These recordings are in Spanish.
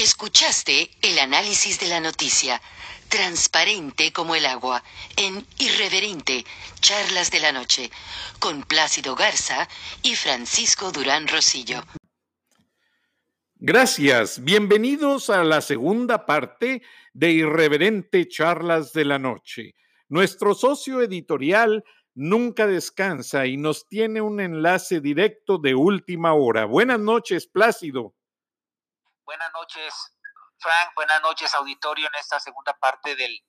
Escuchaste el análisis de la noticia, transparente como el agua, en Irreverente, Charlas de la Noche, con Plácido Garza y Francisco Durán Rosillo. Gracias, bienvenidos a la segunda parte de Irreverente Charlas de la Noche. Nuestro socio editorial nunca descansa y nos tiene un enlace directo de última hora. Buenas noches, Plácido. Buenas noches, Frank. Buenas noches, auditorio, en esta segunda parte del,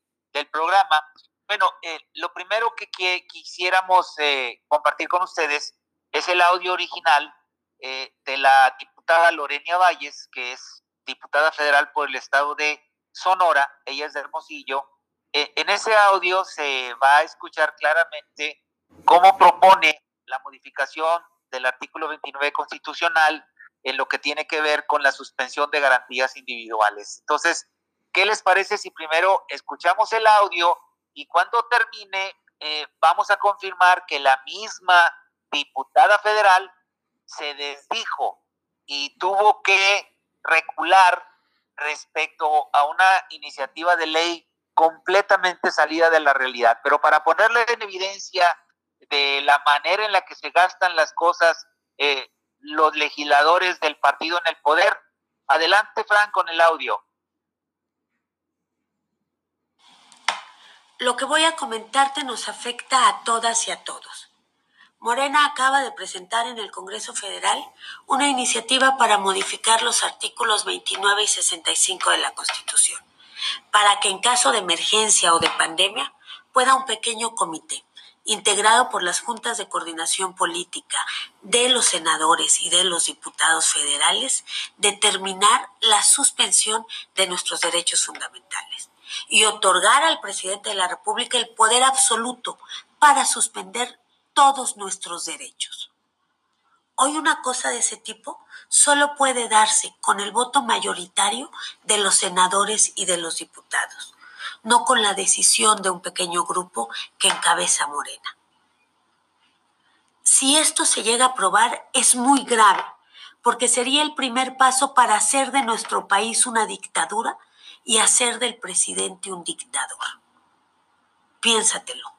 programa. Bueno, eh, lo primero que, quisiéramos eh, compartir con ustedes es el audio original eh, de la diputada Lorenia Valles, que es diputada federal por el estado de Sonora. Ella es de Hermosillo. en ese audio se va a escuchar claramente cómo propone la modificación del artículo 29 constitucional en lo que tiene que ver con la suspensión de garantías individuales. Entonces, ¿qué les parece si primero escuchamos el audio y cuando termine eh, vamos a confirmar que la misma diputada federal se desdijo y tuvo que recular respecto a una iniciativa de ley completamente salida de la realidad. Pero para ponerle en evidencia de la manera en la que se gastan las cosas eh, los legisladores del partido en el poder. Adelante, Frank, con el audio. Lo que voy a comentarte nos afecta a todas y a todos. Morena acaba de presentar en el Congreso Federal una iniciativa para modificar los artículos 29 y 65 de la Constitución, para que en caso de emergencia o de pandemia pueda un pequeño comité integrado por las juntas de coordinación política de los senadores y de los diputados federales, determinar la suspensión de nuestros derechos fundamentales y otorgar al presidente de la República el poder absoluto para suspender todos nuestros derechos. Hoy una cosa de ese tipo solo puede darse con el voto mayoritario de los senadores y de los diputados no con la decisión de un pequeño grupo que encabeza Morena. Si esto se llega a aprobar, es muy grave, porque sería el primer paso para hacer de nuestro país una dictadura y hacer del presidente un dictador. Piénsatelo.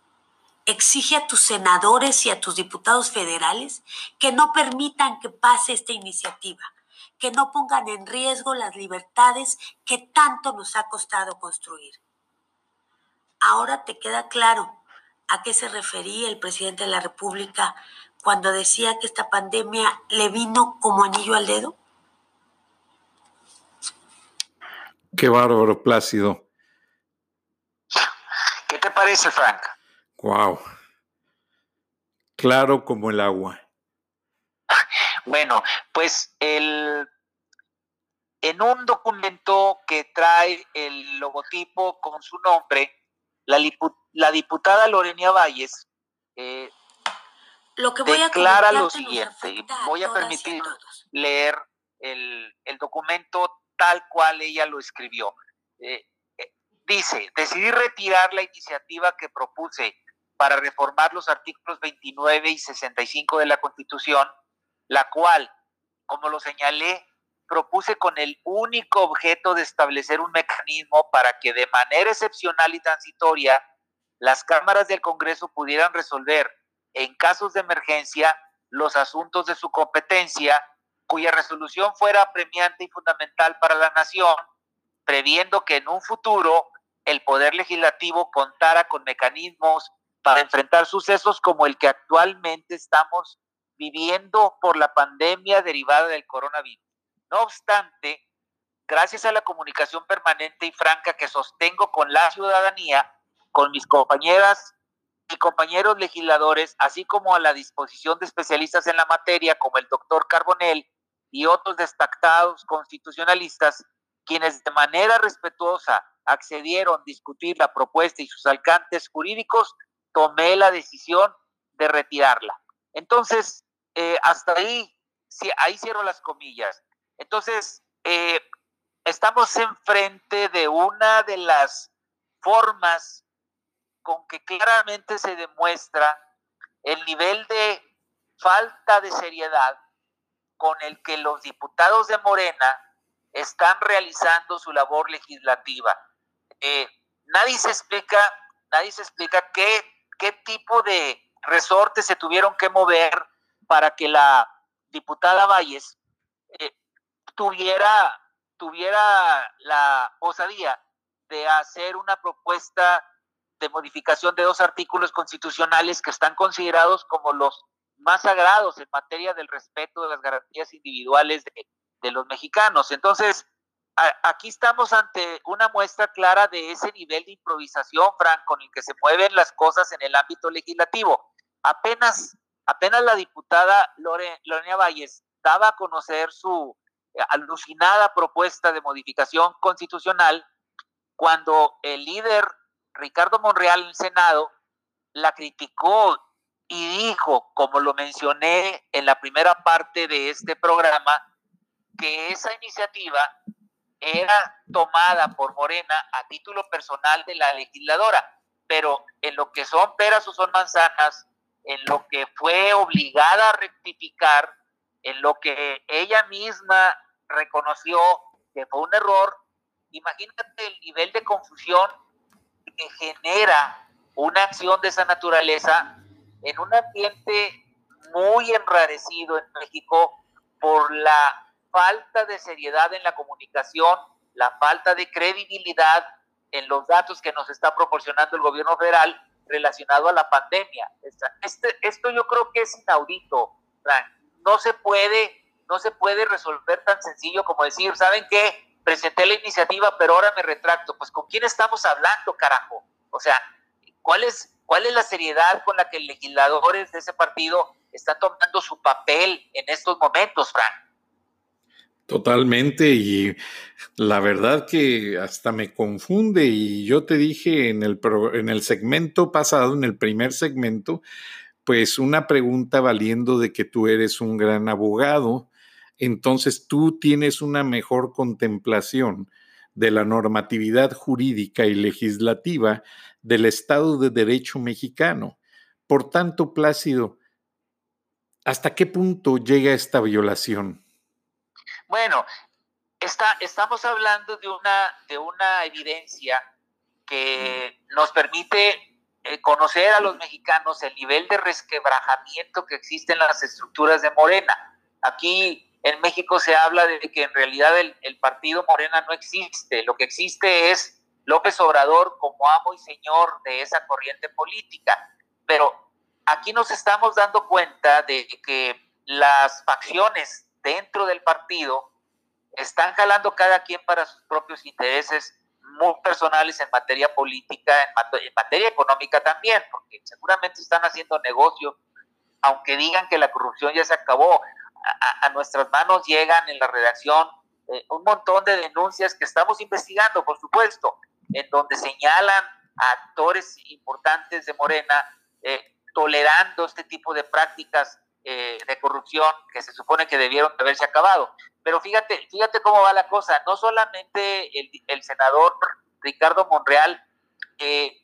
Exige a tus senadores y a tus diputados federales que no permitan que pase esta iniciativa, que no pongan en riesgo las libertades que tanto nos ha costado construir. Ahora te queda claro a qué se refería el presidente de la República cuando decía que esta pandemia le vino como anillo al dedo. Qué bárbaro, Plácido. ¿Qué te parece, Frank? Wow. Claro como el agua. Bueno, pues el en un documento que trae el logotipo con su nombre, la, diputada Lorenia Valles eh, lo que voy declara lo siguiente, voy a permitir leer el, documento tal cual ella lo escribió. Eh, eh, dice, decidí retirar la iniciativa que propuse para reformar los artículos 29 y 65 de la Constitución, la cual, como lo señalé propuse con el único objeto de establecer un mecanismo para que de manera excepcional y transitoria las cámaras del Congreso pudieran resolver en casos de emergencia los asuntos de su competencia, cuya resolución fuera premiante y fundamental para la nación, previendo que en un futuro el Poder Legislativo contara con mecanismos para enfrentar sucesos como el que actualmente estamos viviendo por la pandemia derivada del coronavirus. No obstante, gracias a la comunicación permanente y franca que sostengo con la ciudadanía, con mis compañeras y compañeros legisladores, así como a la disposición de especialistas en la materia como el doctor Carbonell y otros destacados constitucionalistas, quienes de manera respetuosa accedieron a discutir la propuesta y sus alcances jurídicos, tomé la decisión de retirarla. Entonces, eh, hasta ahí, ahí cierro las comillas. Entonces, eh, estamos enfrente de una de las formas con que claramente se demuestra el nivel de falta de seriedad con el que los diputados de Morena están realizando su labor legislativa. Eh, nadie se explica, nadie se explica qué, qué tipo de resortes se tuvieron que mover para que la diputada Valles eh, tuviera, tuviera la osadía de hacer una propuesta de modificación de dos artículos constitucionales que están considerados como los más sagrados en materia del respeto de las garantías individuales de, de los mexicanos. Entonces, aquí estamos ante una muestra clara de ese nivel de improvisación, Frank, con el que se mueven las cosas en el ámbito legislativo. Apenas, apenas la diputada Lore, Lorena Valles daba a conocer su alucinada propuesta de modificación constitucional cuando el líder Ricardo Monreal en el Senado la criticó y dijo, como lo mencioné en la primera parte de este programa, que esa iniciativa era tomada por Morena a título personal de la legisladora, pero en lo que son peras o son manzanas, en lo que fue obligada a rectificar, en lo que ella misma reconoció que fue un error, imagínate el nivel de confusión que genera una acción de esa naturaleza en un ambiente muy enrarecido en México por la falta de seriedad en la comunicación, la falta de credibilidad en los datos que nos está proporcionando el gobierno federal relacionado a la pandemia. Este, esto yo creo que es inaudito, Frank. No se puede, no se puede resolver tan sencillo como decir, ¿saben qué? Presenté la iniciativa, pero ahora me retracto. Pues con quién estamos hablando, carajo. O sea, ¿cuál es, cuál es la seriedad con la que legisladores de ese partido están tomando su papel en estos momentos, Frank? Totalmente, y la verdad que hasta me confunde, y yo te dije en el, en el segmento pasado, en el primer segmento, pues una pregunta valiendo de que tú eres un gran abogado, entonces tú tienes una mejor contemplación de la normatividad jurídica y legislativa del Estado de Derecho mexicano. Por tanto, Plácido, ¿hasta qué punto llega esta violación? Bueno, está, estamos hablando de una, de una evidencia que nos permite conocer a los mexicanos el nivel de resquebrajamiento que existe en las estructuras de Morena. Aquí en México se habla de que en realidad el, el, partido Morena no existe, lo que existe es López Obrador como amo y señor de esa corriente política. Pero aquí nos estamos dando cuenta de que las facciones dentro del partido están jalando cada quien para sus propios intereses muy personales en materia política, en, materia económica también, porque seguramente están haciendo negocio, aunque digan que la corrupción ya se acabó. A, nuestras manos llegan en la redacción eh, un montón de denuncias que estamos investigando, por supuesto, en donde señalan a actores importantes de Morena eh, tolerando este tipo de prácticas eh, de corrupción que se supone que debieron haberse acabado. Pero fíjate, fíjate cómo va la cosa. No solamente el, senador Ricardo Monreal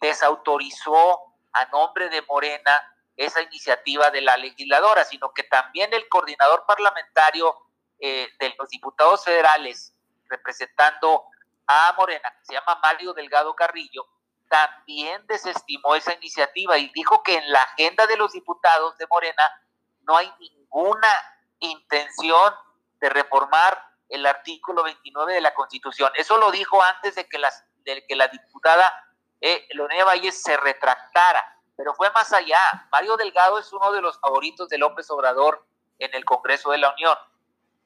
desautorizó a nombre de Morena esa iniciativa de la legisladora, sino que también el coordinador parlamentario eh, de los diputados federales representando a Morena, que se llama Mario Delgado Carrillo, también desestimó esa iniciativa y dijo que en la agenda de los diputados de Morena no hay ninguna intención de reformar el artículo 29 de la Constitución. Eso lo dijo antes de que, las, que la diputada eh, Valles se retractara, pero fue más allá. Mario Delgado es uno de los favoritos de López Obrador en el Congreso de la Unión.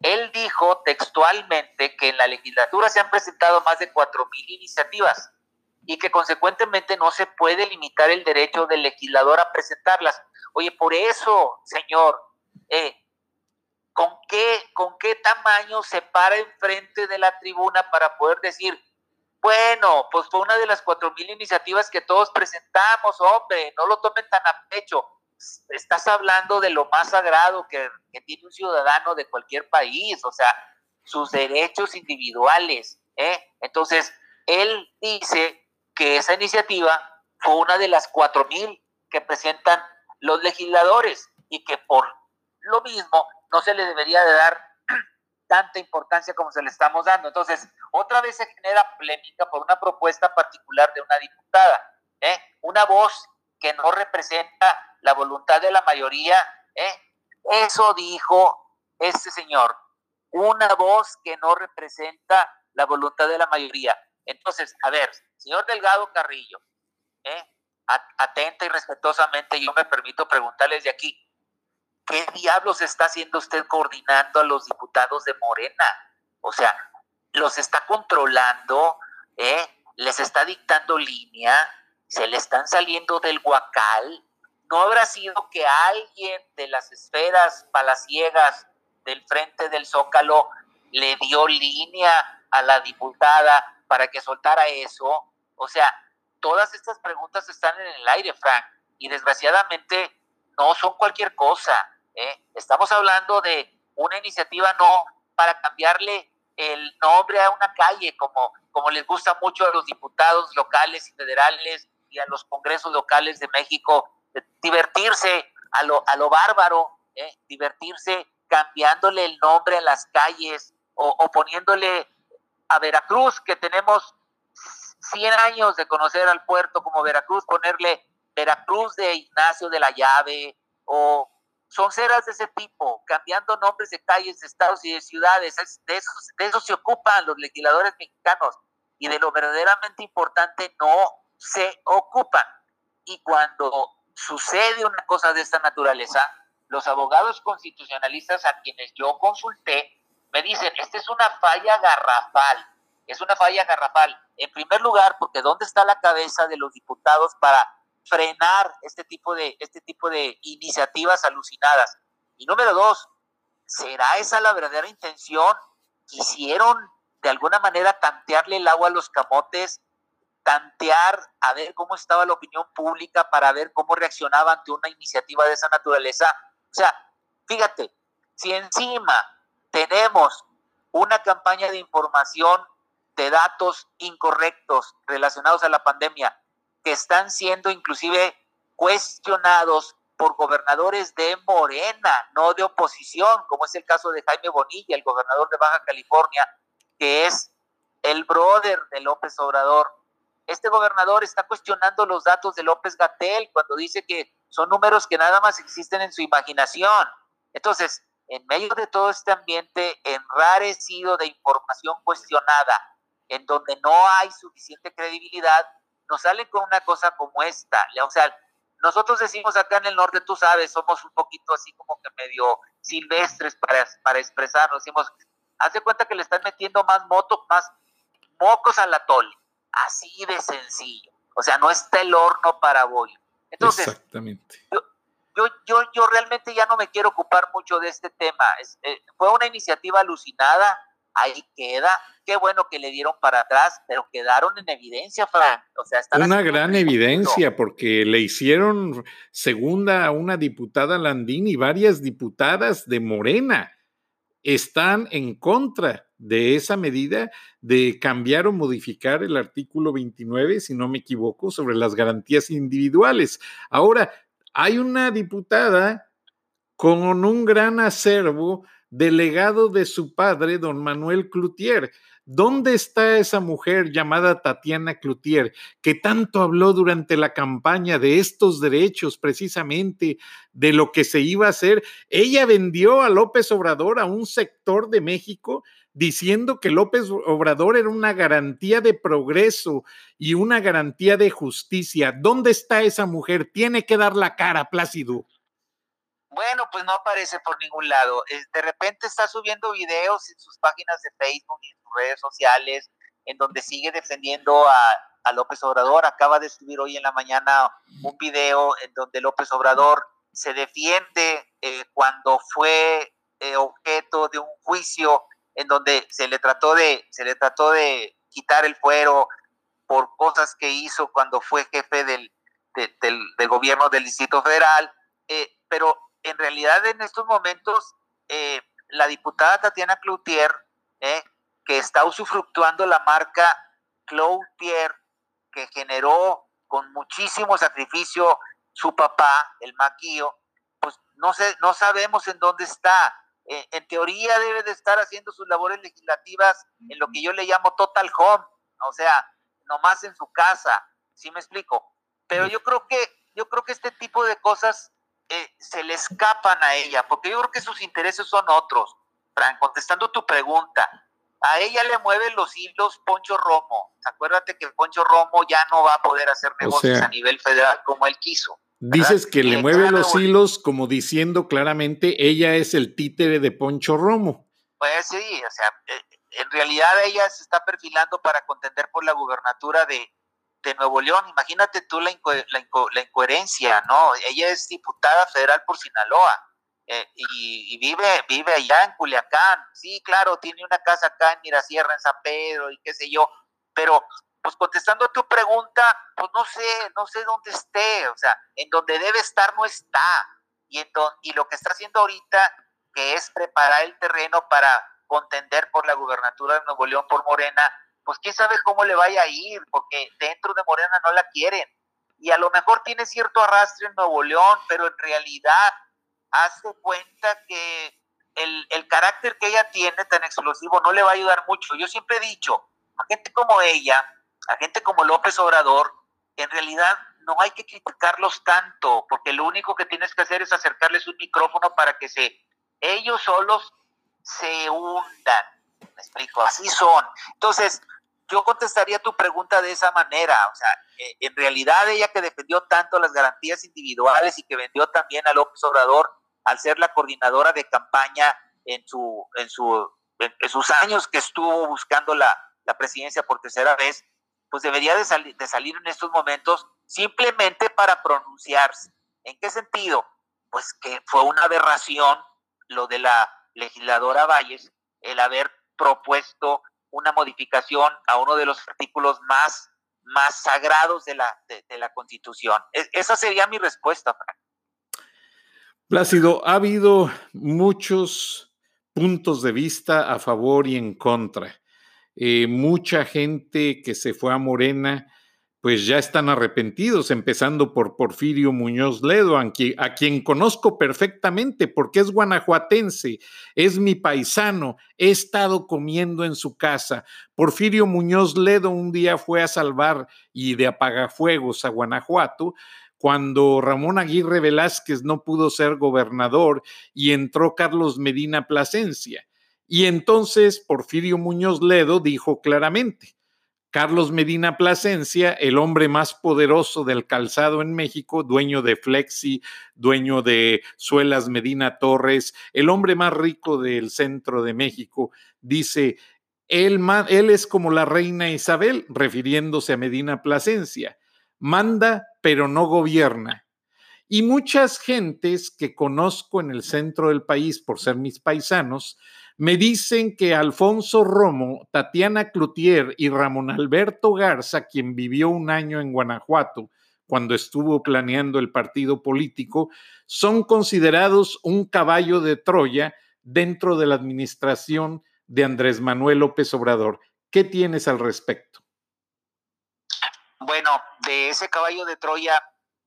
Él dijo textualmente que en la legislatura se han presentado más de cuatro mil iniciativas y que consecuentemente no se puede limitar el derecho del legislador a presentarlas. Oye, por eso, señor, eh, ¿con, qué, ¿con qué tamaño se para enfrente de la tribuna para poder decir, bueno, pues fue una de las cuatro mil iniciativas que todos presentamos, hombre, no lo tomen tan a pecho. Estás hablando de lo más sagrado que, tiene un ciudadano de cualquier país, o sea, sus derechos individuales. ¿eh? Entonces, él dice que esa iniciativa fue una de las cuatro mil que presentan los legisladores y que por lo mismo no se le debería de dar tanta importancia como se le estamos dando. Entonces, otra vez se genera polémica por una propuesta particular de una diputada, ¿eh? una voz que no representa la voluntad de la mayoría. ¿eh? Eso dijo este señor, una voz que no representa la voluntad de la mayoría. Entonces, a ver, señor Delgado Carrillo, ¿eh? Atenta y respetuosamente, yo me permito preguntarles de aquí, ¿qué diablos está haciendo usted coordinando a los diputados de Morena? O sea, los está controlando, ¿eh? les está dictando línea, se le están saliendo del guacal. ¿No habrá sido que alguien de las esferas palaciegas del frente del Zócalo le dio línea a la diputada para que soltara eso? O sea, todas estas preguntas están en el aire, Frank, y desgraciadamente no son cualquier cosa. ¿eh? Estamos hablando de una iniciativa no para cambiarle el nombre a una calle, como, como les gusta mucho a los diputados locales y federales y a los congresos locales de México, divertirse a lo, a lo bárbaro, ¿eh? divertirse cambiándole el nombre a las calles o, o poniéndole a Veracruz, que tenemos 100 años de conocer al puerto como Veracruz, ponerle Veracruz de Ignacio de la Llave o son ceras de ese tipo, cambiando nombres de calles, de estados y de ciudades. De eso, de eso se ocupan los legisladores mexicanos y de lo verdaderamente importante no se ocupan. Y cuando sucede una cosa de esta naturaleza, los abogados constitucionalistas a quienes yo consulté me dicen, esta es una falla garrafal, es una falla garrafal. En primer lugar, porque ¿dónde está la cabeza de los diputados para frenar este tipo de, este tipo de iniciativas alucinadas? Y número dos, ¿será esa la verdadera intención? ¿Quisieron de alguna manera tantearle el agua a los camotes? tantear a ver cómo estaba la opinión pública para ver cómo reaccionaba ante una iniciativa de esa naturaleza. O sea, fíjate, si encima tenemos una campaña de información de datos incorrectos relacionados a la pandemia que están siendo inclusive cuestionados por gobernadores de Morena, no de oposición, como es el caso de Jaime Bonilla, el gobernador de Baja California, que es el brother de López Obrador. Este gobernador está cuestionando los datos de López Gatel cuando dice que son números que nada más existen en su imaginación. Entonces, en medio de todo este ambiente enrarecido de información cuestionada, en donde no hay suficiente credibilidad, nos salen con una cosa como esta. O sea, nosotros decimos acá en el norte, tú sabes, somos un poquito así como que medio silvestres para, para expresarnos. Decimos, haz de cuenta que le están metiendo más motos, más mocos al atole. Así de sencillo. O sea, no está el horno para bollo. Entonces, Exactamente. Yo, yo, yo, realmente ya no me quiero ocupar mucho de este tema. Eh, fue una iniciativa alucinada ahí queda. Qué bueno que le dieron para atrás, pero quedaron en evidencia, Frank. O sea, una gran evidencia, porque le hicieron segunda a una diputada Landín y varias diputadas de Morena están en contra de esa medida de cambiar o modificar el artículo 29, si no me equivoco, sobre las garantías individuales. Ahora, hay una diputada con un gran acervo delegado de su padre, don Manuel Cloutier. ¿Dónde está esa mujer llamada Tatiana Cloutier, que tanto habló durante la campaña de estos derechos, precisamente de lo que se iba a hacer? Ella vendió a López Obrador a un sector de México diciendo que López Obrador era una garantía de progreso y una garantía de justicia. ¿Dónde está esa mujer? Tiene que dar la cara, Plácido. Bueno, pues no aparece por ningún lado. De repente está subiendo videos en sus páginas de Facebook y en sus redes sociales, en donde sigue defendiendo a, López Obrador. Acaba de subir hoy en la mañana un video en donde López Obrador se defiende eh, cuando fue eh, objeto de un juicio en donde se le trató de se le trató de quitar el fuero por cosas que hizo cuando fue jefe del, del, gobierno del Distrito Federal. Eh, pero en realidad en estos momentos eh, la diputada Tatiana Cloutier, eh, que está usufructuando la marca Cloutier, que generó con muchísimo sacrificio su papá, el maquillo, pues no sé, no sabemos en dónde está. eh, en teoría debe de estar haciendo sus labores legislativas en lo que yo le llamo total home, o sea, nomás en su casa, ¿sí me explico? Pero yo creo que, yo creo que este tipo de cosas eh, se le escapan a ella, porque yo creo que sus intereses son otros. Fran, contestando tu pregunta, a ella le mueven los hilos Poncho Romo. Acuérdate que Poncho Romo ya no va a poder hacer negocios a nivel federal como él quiso. Dices que le mueve los hilos como diciendo claramente ella es el títere de Poncho Romo. Pues sí, o sea, eh, en realidad ella se está perfilando para contender por la gubernatura de, de Nuevo León. Imagínate tú la, la, incoherencia, ¿no? Ella es diputada federal por Sinaloa eh, y, vive, vive allá en Culiacán. Sí, claro, tiene una casa acá en Mirasierra, en San Pedro y qué sé yo, pero pues contestando a tu pregunta, pues no sé, no sé dónde esté, o sea, en donde debe estar no está. Y, y lo que está haciendo ahorita, que es preparar el terreno para contender por la gubernatura de Nuevo León por Morena, pues quién sabe cómo le vaya a ir, porque dentro de Morena no la quieren. Y a lo mejor tiene cierto arrastre en Nuevo León, pero en realidad hace cuenta que el, el carácter que ella tiene tan explosivo no le va a ayudar mucho. Yo siempre he dicho, a gente como ella, a gente como López Obrador, en realidad no hay que criticarlos tanto, porque lo único que tienes que hacer es acercarles un micrófono para que se ellos solos se hundan. Me explico, así son. Entonces, yo contestaría tu pregunta de esa manera. O sea, eh, en realidad ella que defendió tanto las garantías individuales y que vendió también a López Obrador al ser la coordinadora de campaña en su, en su, en, sus años que estuvo buscando la, la presidencia por tercera vez, pues debería de, salir de salir en estos momentos simplemente para pronunciarse. ¿En qué sentido? Pues que fue una aberración lo de la legisladora Valles, el haber propuesto una modificación a uno de los artículos más, más sagrados de la, de, la Constitución. esa sería mi respuesta, Frank. Plácido, ha habido muchos puntos de vista a favor y en contra. Eh, mucha gente que se fue a Morena pues ya están arrepentidos, empezando por Porfirio Muñoz Ledo, a quien, conozco perfectamente porque es guanajuatense, es mi paisano, he estado comiendo en su casa. Porfirio Muñoz Ledo un día fue a salvar y de apagafuegos a Guanajuato cuando Ramón Aguirre Velázquez no pudo ser gobernador y entró Carlos Medina Plasencia. Y entonces Porfirio Muñoz Ledo dijo claramente, Carlos Medina Plasencia, el hombre más poderoso del calzado en México, dueño de Flexi, dueño de Suelas Medina Torres, el hombre más rico del centro de México, dice, él, él es como la reina Isabel, refiriéndose a Medina Plasencia, manda pero no gobierna. Y muchas gentes que conozco en el centro del país por ser mis paisanos, me dicen que Alfonso Romo, Tatiana Cloutier y Ramón Alberto Garza, quien vivió un año en Guanajuato cuando estuvo planeando el partido político, son considerados un caballo de Troya dentro de la administración de Andrés Manuel López Obrador. ¿Qué tienes al respecto? Bueno, de ese caballo de Troya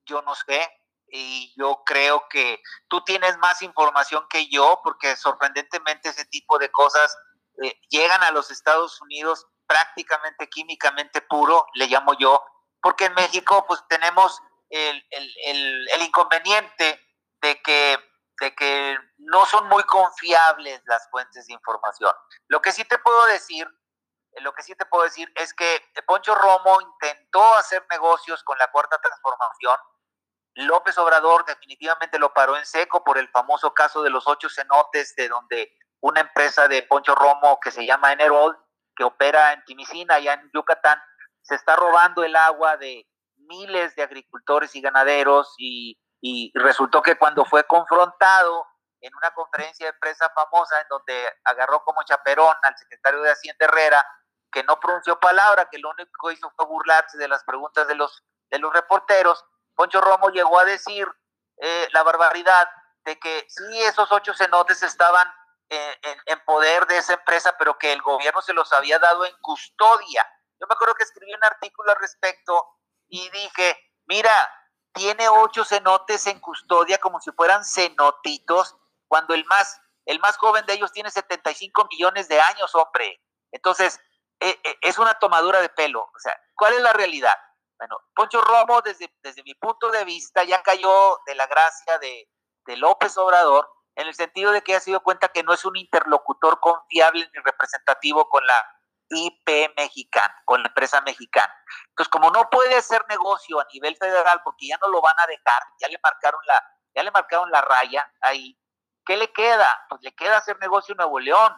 yo no sé, y yo creo que tú tienes más información que yo porque sorprendentemente ese tipo de cosas eh, llegan a los Estados Unidos prácticamente químicamente puro, le llamo yo, porque en México pues tenemos el, el, el, inconveniente de que, de que no son muy confiables las fuentes de información. Lo que sí te puedo decir, lo que sí te puedo decir es que Poncho Romo intentó hacer negocios con la cuarta transformación, López Obrador definitivamente lo paró en seco por el famoso caso de los ocho cenotes, de donde una empresa de Poncho Romo que se llama Enerol, que opera en Timisina, allá en Yucatán, se está robando el agua de miles de agricultores y ganaderos y, y resultó que cuando fue confrontado en una conferencia de prensa famosa en donde agarró como chaperón al secretario de Hacienda Herrera, que no pronunció palabra, que lo único que hizo fue burlarse de las preguntas de los, de los reporteros, Poncho Romo llegó a decir eh, la barbaridad de que sí, esos ocho cenotes estaban eh, en, poder de esa empresa, pero que el gobierno se los había dado en custodia. Yo me acuerdo que escribí un artículo al respecto y dije, mira, tiene ocho cenotes en custodia como si fueran cenotitos, cuando el más el más joven de ellos tiene 75 millones de años, hombre. Entonces, eh, es una tomadura de pelo. O sea, ¿cuál es la realidad? Bueno, Poncho Romo, desde, desde mi punto de vista, ya cayó de la gracia de, de López Obrador, en el sentido de que ha sido cuenta que no es un interlocutor confiable ni representativo con la IP mexicana, con la empresa mexicana. Entonces, como no puede hacer negocio a nivel federal porque ya no lo van a dejar, ya le marcaron la, ya le marcaron la raya ahí, ¿qué le queda? Pues le queda hacer negocio en Nuevo León.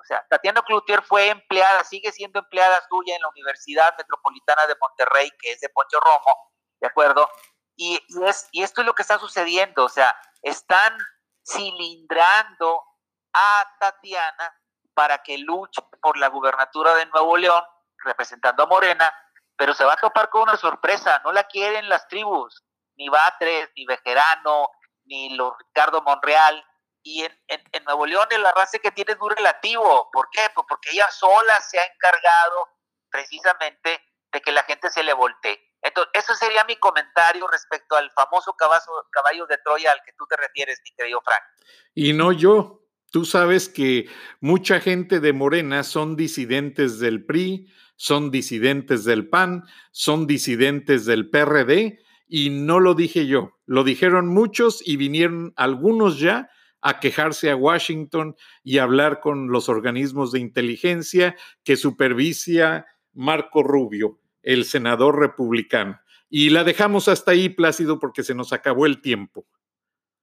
O sea, Tatiana Cloutier fue empleada, sigue siendo empleada suya en la Universidad Metropolitana de Monterrey, que es de Poncho Romo, ¿de acuerdo? Y, es, y esto es lo que está sucediendo, o sea, están cilindrando a Tatiana para que luche por la gubernatura de Nuevo León, representando a Morena, pero se va a topar con una sorpresa, no la quieren las tribus, ni Batres, ni Bejerano, ni los Ricardo Monreal, y en, en, Nuevo León el arrastre que tiene es muy relativo. ¿Por qué? Pues porque ella sola se ha encargado precisamente de que la gente se le voltee. Entonces, eso sería mi comentario respecto al famoso caballo, caballo de Troya al que tú te refieres, mi querido Frank. Y no yo. Tú sabes que mucha gente de Morena son disidentes del PRI, son disidentes del PAN, son disidentes del PRD, y no lo dije yo, lo dijeron muchos y vinieron algunos ya a quejarse a Washington y hablar con los organismos de inteligencia que supervisa Marco Rubio, el senador republicano. Y la dejamos hasta ahí, Plácido, porque se nos acabó el tiempo.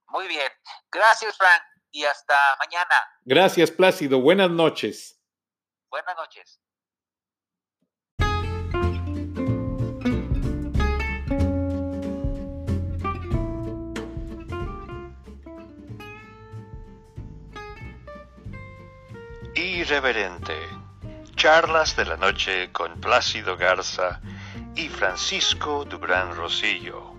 Muy bien. Gracias, Frank. Y hasta mañana. Gracias, Plácido. Buenas noches. Buenas noches. Irreverente. Charlas de la noche con Plácido Garza y Francisco Dubrán Rosillo.